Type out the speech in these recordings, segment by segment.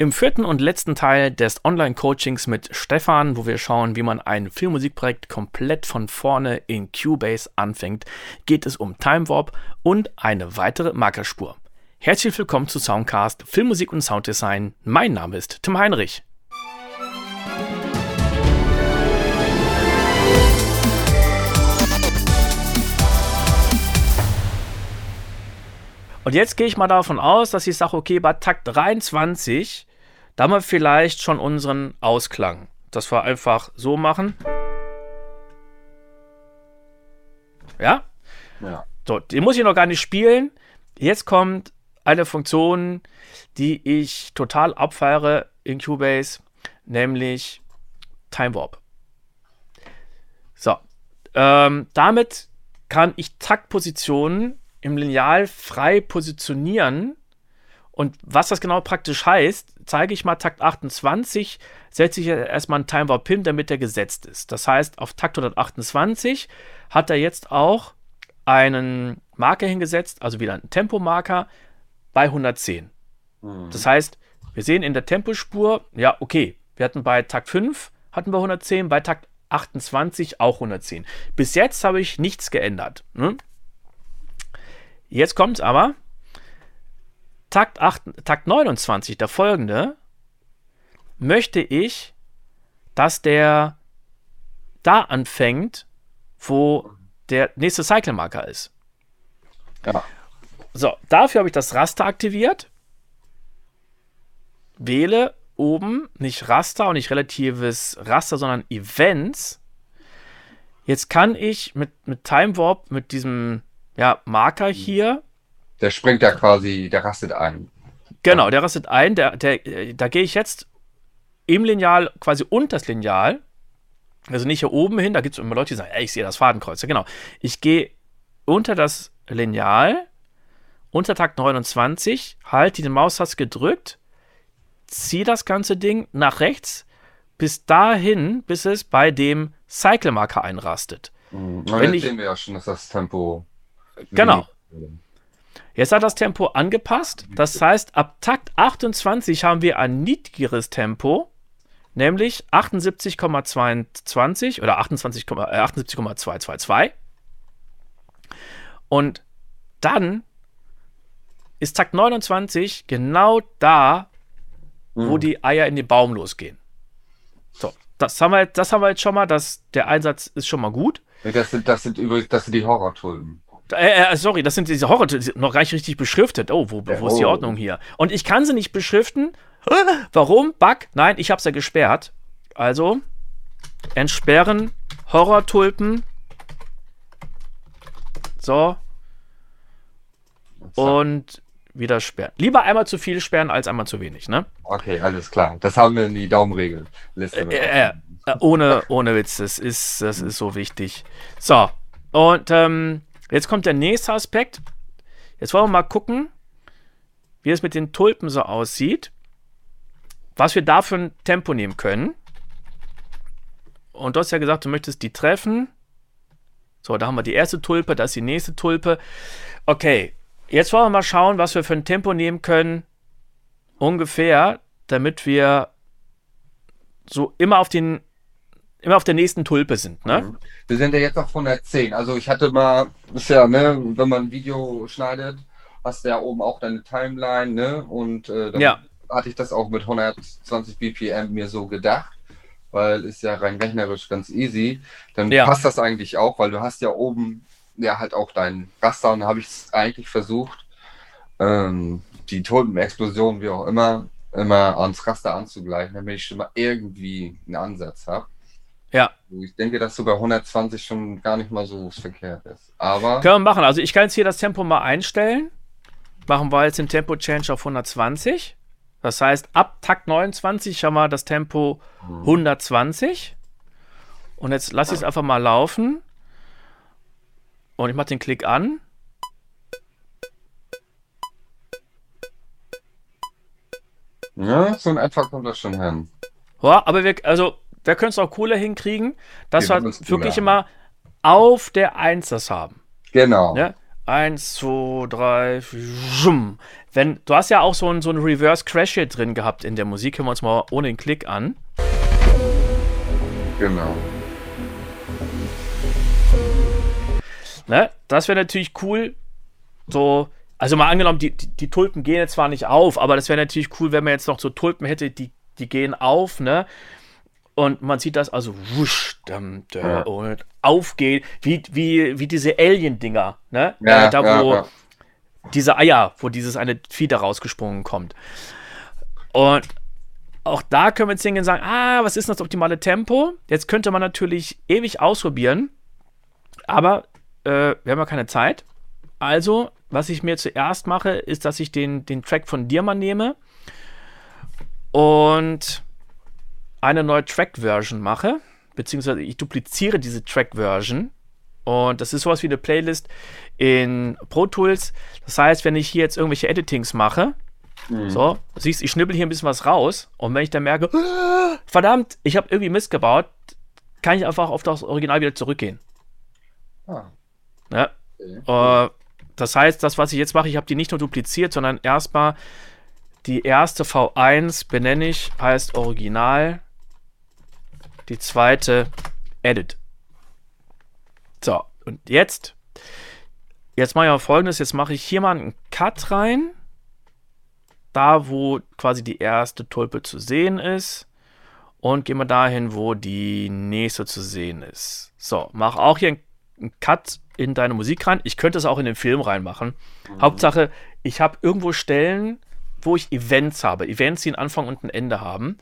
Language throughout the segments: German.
Im vierten und letzten Teil des Online-Coachings mit Stefan, wo wir schauen, wie man ein Filmmusikprojekt komplett von vorne in Cubase anfängt, geht es um Time Warp und eine weitere Markerspur. Herzlich willkommen zu Soundcast Filmmusik und Sounddesign. Mein Name ist Tim Heinrich. Und jetzt gehe ich mal davon aus, dass ich sage, okay, bei Takt 23 da haben wir vielleicht schon unseren Ausklang. Dass wir einfach so machen. Ja? Ja. So, den muss ich noch gar nicht spielen. Jetzt kommt eine Funktion, die ich total abfeiere in Cubase, nämlich Time Warp. So, ähm, damit kann ich Taktpositionen im Lineal frei positionieren und was das genau praktisch heißt, zeige ich mal Takt 28, setze ich erstmal einen Time Warp Pin, damit er gesetzt ist. Das heißt, auf Takt 128 hat er jetzt auch einen Marker hingesetzt, also wieder einen Tempomarker bei 110. Mhm. Das heißt, wir sehen in der Tempospur, ja, okay, wir hatten bei Takt 5 hatten wir 110, bei Takt 28 auch 110. Bis jetzt habe ich nichts geändert. Ne? Jetzt kommt es aber, Takt, 8, Takt 29, der folgende, möchte ich, dass der da anfängt, wo der nächste Cycle-Marker ist. Ja. So, dafür habe ich das Raster aktiviert. Wähle oben nicht Raster und nicht relatives Raster, sondern Events. Jetzt kann ich mit, mit Time Warp, mit diesem ja, Marker hier, der springt da quasi, der rastet ein. Genau, der rastet ein. Der, der, da gehe ich jetzt im Lineal quasi unter das Lineal. Also nicht hier oben hin, da gibt es immer Leute, die sagen, ey, ich sehe das Fadenkreuz. Ja, genau. Ich gehe unter das Lineal, unter Takt 29, halte den Maustaste gedrückt, ziehe das ganze Ding nach rechts bis dahin, bis es bei dem Cycle-Marker einrastet. Mhm. Wenn jetzt sehen wir ja schon, dass das Tempo. Genau. Jetzt hat das Tempo angepasst. Das heißt, ab Takt 28 haben wir ein niedrigeres Tempo, nämlich 78,22 oder 28, äh, 78,222. Und dann ist Takt 29 genau da, wo mhm. die Eier in den Baum losgehen. So, das haben wir, das haben wir jetzt schon mal. Das, der Einsatz ist schon mal gut. Das sind, das sind übrigens das sind die Horrortulpen. Äh, äh, sorry, das sind diese Horror, noch gar nicht richtig beschriftet. Oh, wo, wo ist die Ordnung hier? Und ich kann sie nicht beschriften. Warum? Bug? Nein, ich habe sie ja gesperrt. Also, entsperren Horrortulpen. So. Und wieder sperren. Lieber einmal zu viel sperren als einmal zu wenig, ne? Okay, alles klar. Das haben wir in die Daumenregel. Äh, äh, äh, ohne, ohne Witz, das ist, das ist so wichtig. So, und ähm, Jetzt kommt der nächste Aspekt. Jetzt wollen wir mal gucken, wie es mit den Tulpen so aussieht. Was wir da für ein Tempo nehmen können. Und du hast ja gesagt, du möchtest die treffen. So, da haben wir die erste Tulpe, da ist die nächste Tulpe. Okay, jetzt wollen wir mal schauen, was wir für ein Tempo nehmen können. Ungefähr, damit wir so immer auf den immer auf der nächsten Tulpe sind, ne? Mhm. Wir sind ja jetzt auf 110. Also ich hatte mal, ist ja, ne, wenn man ein Video schneidet, hast du ja oben auch deine Timeline, ne? Und äh, dann ja. hatte ich das auch mit 120 BPM mir so gedacht, weil ist ja rein rechnerisch ganz easy. Dann ja. passt das eigentlich auch, weil du hast ja oben ja halt auch dein Raster und habe ich eigentlich versucht, ähm, die Tulpenexplosion, wie auch immer, immer ans Raster anzugleichen, damit ich schon mal irgendwie einen Ansatz habe. Ja. Ich denke, dass sogar 120 schon gar nicht mal so verkehrt ist. Aber. Können wir machen. Also ich kann jetzt hier das Tempo mal einstellen. Machen wir jetzt den Tempo Change auf 120. Das heißt, ab Takt 29 haben wir das Tempo 120. Und jetzt lasse ich es einfach mal laufen. Und ich mache den Klick an. Ja, so in etwa kommt das schon hin. Ja, aber wir, also wir können es auch cooler hinkriegen, dass wir, wir wirklich immer auf der 1 das haben. Genau. Ja? Eins, zwei, drei, zoom. Wenn, du hast ja auch so ein, so Reverse Crash hier drin gehabt in der Musik. Hören wir uns mal ohne den Klick an. Genau. Ne? Das wäre natürlich cool. So, also mal angenommen, die, die, die, Tulpen gehen jetzt zwar nicht auf, aber das wäre natürlich cool, wenn man jetzt noch so Tulpen hätte, die, die gehen auf, ne? Und man sieht das also wusch, dum, dum, ja. und aufgehen, wie, wie, wie diese Alien-Dinger, ne? Ja, äh, da, wo ja, diese Eier, wo dieses eine Vieh da rausgesprungen kommt. Und auch da können wir jetzt hingehen und sagen, ah, was ist das optimale Tempo? Jetzt könnte man natürlich ewig ausprobieren, aber äh, wir haben ja keine Zeit. Also, was ich mir zuerst mache, ist, dass ich den, den Track von dir mal nehme und eine neue Track-Version mache, beziehungsweise ich dupliziere diese Track-Version. Und das ist sowas wie eine Playlist in Pro Tools. Das heißt, wenn ich hier jetzt irgendwelche Editings mache, mhm. so, siehst ich schnibbel hier ein bisschen was raus. Und wenn ich dann merke, verdammt, ich habe irgendwie Mist gebaut, kann ich einfach auf das Original wieder zurückgehen. Ah. Ja. Okay. Uh, das heißt, das, was ich jetzt mache, ich habe die nicht nur dupliziert, sondern erstmal die erste V1 benenne ich, heißt Original die zweite Edit. So, und jetzt, jetzt mache ich mal folgendes, jetzt mache ich hier mal einen Cut rein, da wo quasi die erste Tulpe zu sehen ist und gehen wir dahin, wo die nächste zu sehen ist. So, mach auch hier einen Cut in deine Musik rein. Ich könnte es auch in den Film reinmachen. Mhm. Hauptsache, ich habe irgendwo Stellen, wo ich Events habe. Events, die einen Anfang und ein Ende haben.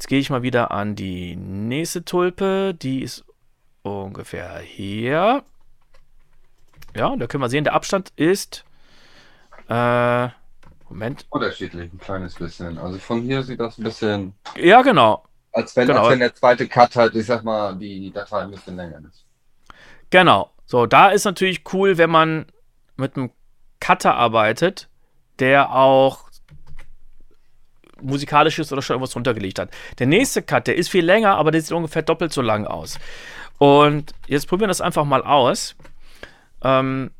Jetzt gehe ich mal wieder an die nächste Tulpe. Die ist ungefähr hier. Ja, da können wir sehen, der Abstand ist. Äh, Moment. Unterschiedlich, ein kleines bisschen. Also von hier sieht das ein bisschen. Ja, genau. Als wenn, genau. als wenn der zweite Cut halt, ich sag mal, die Datei ein bisschen länger ist. Genau. So, da ist natürlich cool, wenn man mit einem Cutter arbeitet, der auch musikalisches oder schon irgendwas runtergelegt hat. Der nächste Cut, der ist viel länger, aber der sieht ungefähr doppelt so lang aus. Und jetzt probieren wir das einfach mal aus. Ähm,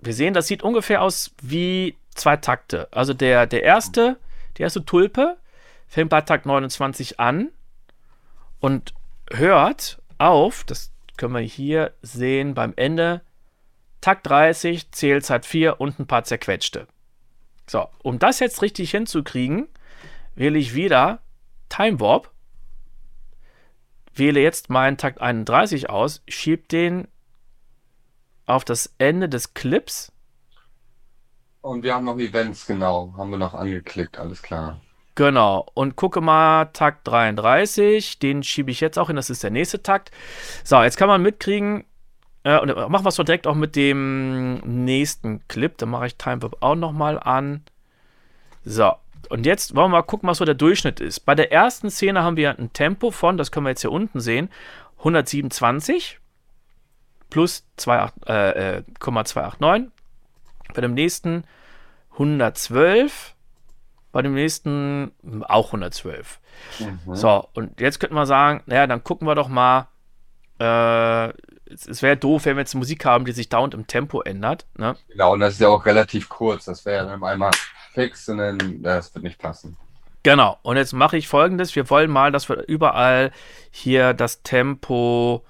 wir sehen, das sieht ungefähr aus wie zwei Takte. Also der, der erste, die erste Tulpe fängt bei Takt 29 an und hört auf, das können wir hier sehen beim Ende, Takt 30, Zählzeit 4 und ein paar zerquetschte. So, um das jetzt richtig hinzukriegen, wähle ich wieder Time Warp, wähle jetzt meinen Takt 31 aus, schiebe den auf das Ende des Clips. Und wir haben noch Events, genau, haben wir noch angeklickt, alles klar. Genau, und gucke mal, Takt 33, den schiebe ich jetzt auch hin, das ist der nächste Takt. So, jetzt kann man mitkriegen, äh, und machen wir es doch direkt auch mit dem nächsten Clip. Dann mache ich Time Warp auch nochmal an. So, und jetzt wollen wir mal gucken, was so der Durchschnitt ist. Bei der ersten Szene haben wir ein Tempo von, das können wir jetzt hier unten sehen, 127 plus 2,289. Äh, äh, bei dem nächsten 112. Bei dem nächsten auch 112. Mhm. So, und jetzt könnten wir sagen, naja, dann gucken wir doch mal, äh, es, wäre doof, wenn wir jetzt Musik haben, die sich dauernd im Tempo ändert. Ne? Genau, und das ist ja auch relativ kurz. Das wäre dann einmal fix und dann, das wird nicht passen. Genau, und jetzt mache ich folgendes. Wir wollen mal, dass wir überall hier das Tempo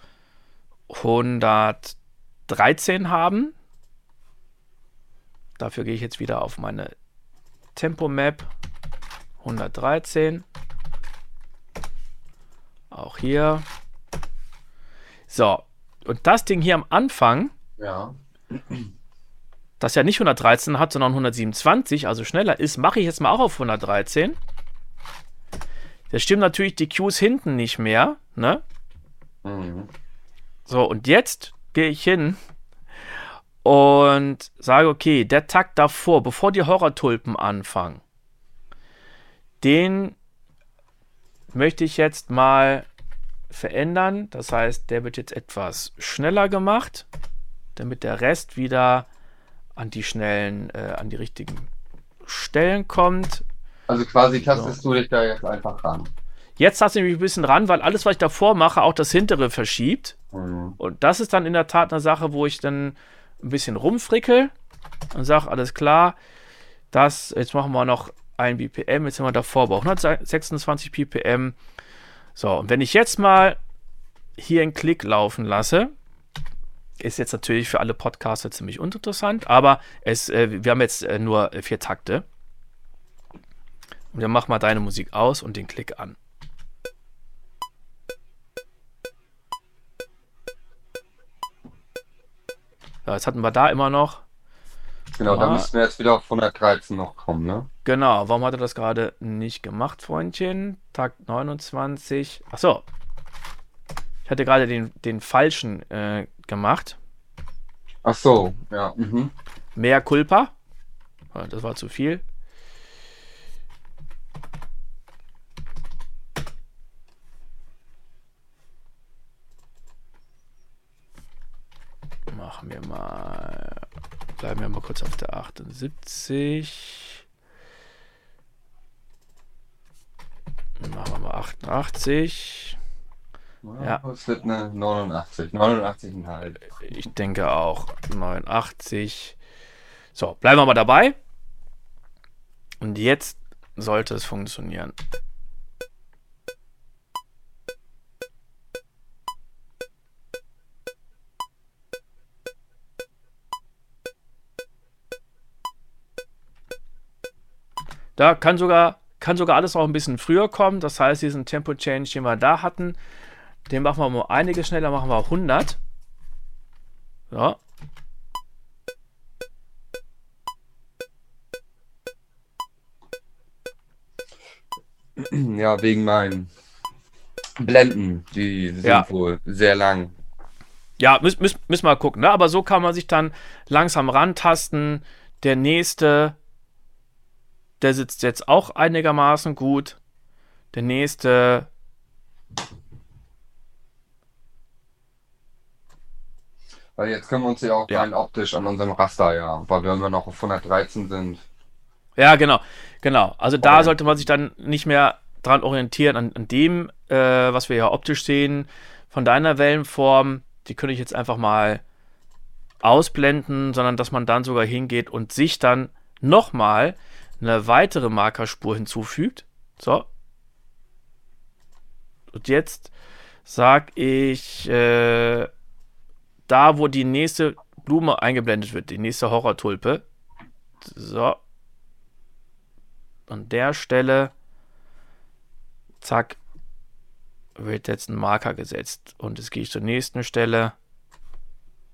113 haben. Dafür gehe ich jetzt wieder auf meine Tempo-Map 113. Auch hier. So, und das Ding hier am Anfang, ja. das ja nicht 113 hat, sondern 127, also schneller ist, mache ich jetzt mal auch auf 113. Das stimmt natürlich die Cues hinten nicht mehr, ne? Mhm. So, und jetzt gehe ich hin und sage, okay, der Takt davor, bevor die Horrortulpen anfangen, den möchte ich jetzt mal verändern. Das heißt, der wird jetzt etwas schneller gemacht, damit der Rest wieder an die schnellen, äh, an die richtigen Stellen kommt. Also quasi tastest so. du dich da jetzt einfach ran. Jetzt taste ich mich ein bisschen ran, weil alles, was ich davor mache, auch das hintere verschiebt. Mhm. Und das ist dann in der Tat eine Sache, wo ich dann ein bisschen rumfrickel und sage, alles klar, das, jetzt machen wir noch ein BPM, jetzt sind wir davor bei 126 BPM. So, und wenn ich jetzt mal hier einen Klick laufen lasse, ist jetzt natürlich für alle Podcaster ziemlich uninteressant, aber es, äh, wir haben jetzt äh, nur vier Takte. Und dann mach mal deine Musik aus und den Klick an. Ja, jetzt hatten wir da immer noch. Genau, da müssten wir jetzt wieder auf 113 noch kommen, ne? Genau, warum hat er das gerade nicht gemacht, Freundchen? Tag 29. Achso. Ich hatte gerade den, den falschen äh, gemacht. Ach so, ja. Mhm. Mehr Culpa. Das war zu viel. Machen wir mal. Bleiben wir mal kurz auf der 78. 80. Ja. Es wird eine 89. 89,5. Ich denke auch 89. So, bleiben wir mal dabei. Und jetzt sollte es funktionieren. Da kann sogar kann sogar alles auch ein bisschen früher kommen. Das heißt, diesen Tempo-Change, den wir da hatten, den machen wir mal einiges schneller, machen wir 100. So. Ja, wegen meinen Blenden, die sind ja. wohl sehr lang. Ja, müssen müssen, müssen wir gucken, ne? aber so kann man sich dann langsam rantasten. Der nächste, der sitzt jetzt auch einigermaßen gut. Der nächste Weil jetzt können wir uns ja auch ja. rein optisch an unserem Raster, ja, weil wir immer noch auf 113 sind. Ja, genau, genau. Also da okay. sollte man sich dann nicht mehr dran orientieren, an, an dem, äh, was wir ja optisch sehen, von deiner Wellenform. Die könnte ich jetzt einfach mal ausblenden, sondern dass man dann sogar hingeht und sich dann nochmal eine weitere Markerspur hinzufügt. So. Und jetzt sag ich äh, da, wo die nächste Blume eingeblendet wird, die nächste Horrortulpe. So. An der Stelle, zack, wird jetzt ein Marker gesetzt. Und jetzt gehe ich zur nächsten Stelle,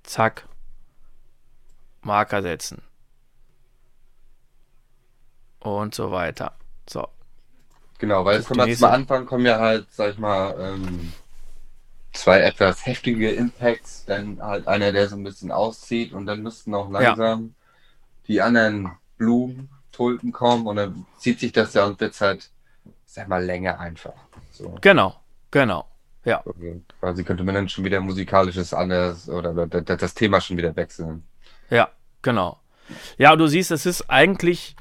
zack, Marker setzen. Und so weiter. So. Genau, weil es kommt zum Anfang kommen ja halt, sag ich mal, ähm, zwei etwas heftige Impacts, dann halt einer, der so ein bisschen auszieht und dann müssten auch langsam ja. die anderen Blumen, Tulpen kommen und dann zieht sich das ja und wird halt, sag mal, länger einfach. So. Genau, genau. Ja. Also quasi könnte man dann schon wieder musikalisches anders oder das Thema schon wieder wechseln. Ja, genau. Ja, du siehst, es ist eigentlich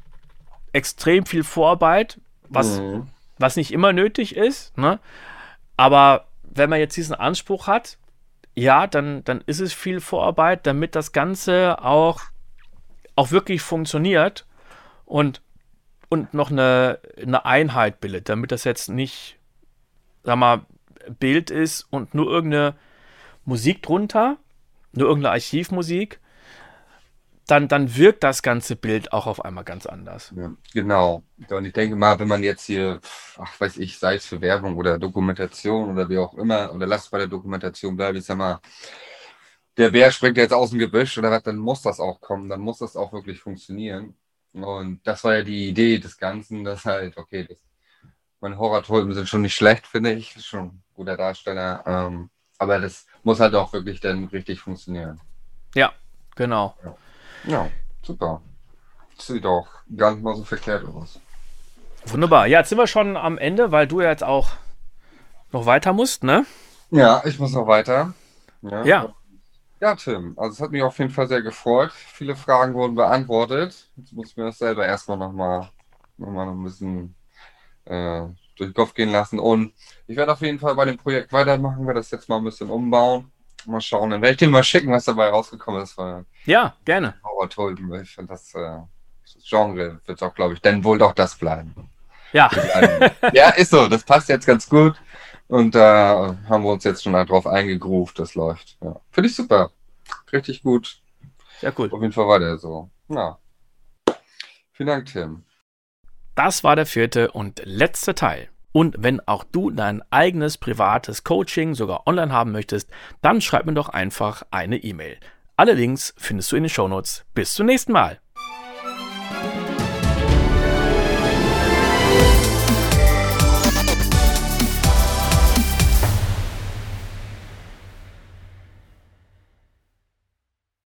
extrem viel Vorarbeit, was, mhm. was nicht immer nötig ist, ne? Aber wenn man jetzt diesen Anspruch hat, ja, dann, dann ist es viel Vorarbeit, damit das Ganze auch, auch wirklich funktioniert und, und noch eine, eine Einheit bildet, damit das jetzt nicht, sag mal, Bild ist und nur irgendeine Musik drunter, nur irgendeine Archivmusik, dann, dann wirkt das ganze Bild auch auf einmal ganz anders. Ja, genau. Und ich denke mal, wenn man jetzt hier, ach weiß ich, sei es für Werbung oder Dokumentation oder wie auch immer, oder lass bei der Dokumentation bleiben, ich sag mal, der Bär springt jetzt aus dem Gebüsch oder was, dann muss das auch kommen, dann muss das auch wirklich funktionieren. Und das war ja die Idee des Ganzen, dass halt, okay, das, meine Horrortulpen sind schon nicht schlecht, finde ich, schon ein guter Darsteller, ähm, aber das muss halt auch wirklich dann richtig funktionieren. Ja, genau. Ja. Ja, super. Sieht auch gar nicht mal so verkehrt aus. Wunderbar. Ja, jetzt sind wir schon am Ende, weil du ja jetzt auch noch weiter musst, ne? Ja, ich muss noch weiter. Ja. Ja, ja Tim, also es hat mich auf jeden Fall sehr gefreut. Viele Fragen wurden beantwortet. Jetzt muss ich mir das selber erstmal nochmal noch mal ein bisschen äh, durch den Kopf gehen lassen. Und ich werde auf jeden Fall bei dem Projekt weitermachen, werde das jetzt mal ein bisschen umbauen mal schauen. Dann werde ich dir mal schicken, was dabei rausgekommen ist. Ja, gerne. Horror toll. Ich finde das, äh, das Genre wird auch, glaube ich, dann wohl doch das bleiben. Ja. ja, ist so. Das passt jetzt ganz gut. Und da äh, haben wir uns jetzt schon darauf eingegroovt. Das läuft. Ja. Finde ich super. Richtig gut. Ja, cool. Auf jeden Fall war der so. Ja. Vielen Dank, Tim. Das war der vierte und letzte Teil. Und wenn auch du dein eigenes privates Coaching sogar online haben möchtest, dann schreib mir doch einfach eine E-Mail. Alle Links findest du in den Shownotes. Bis zum nächsten Mal.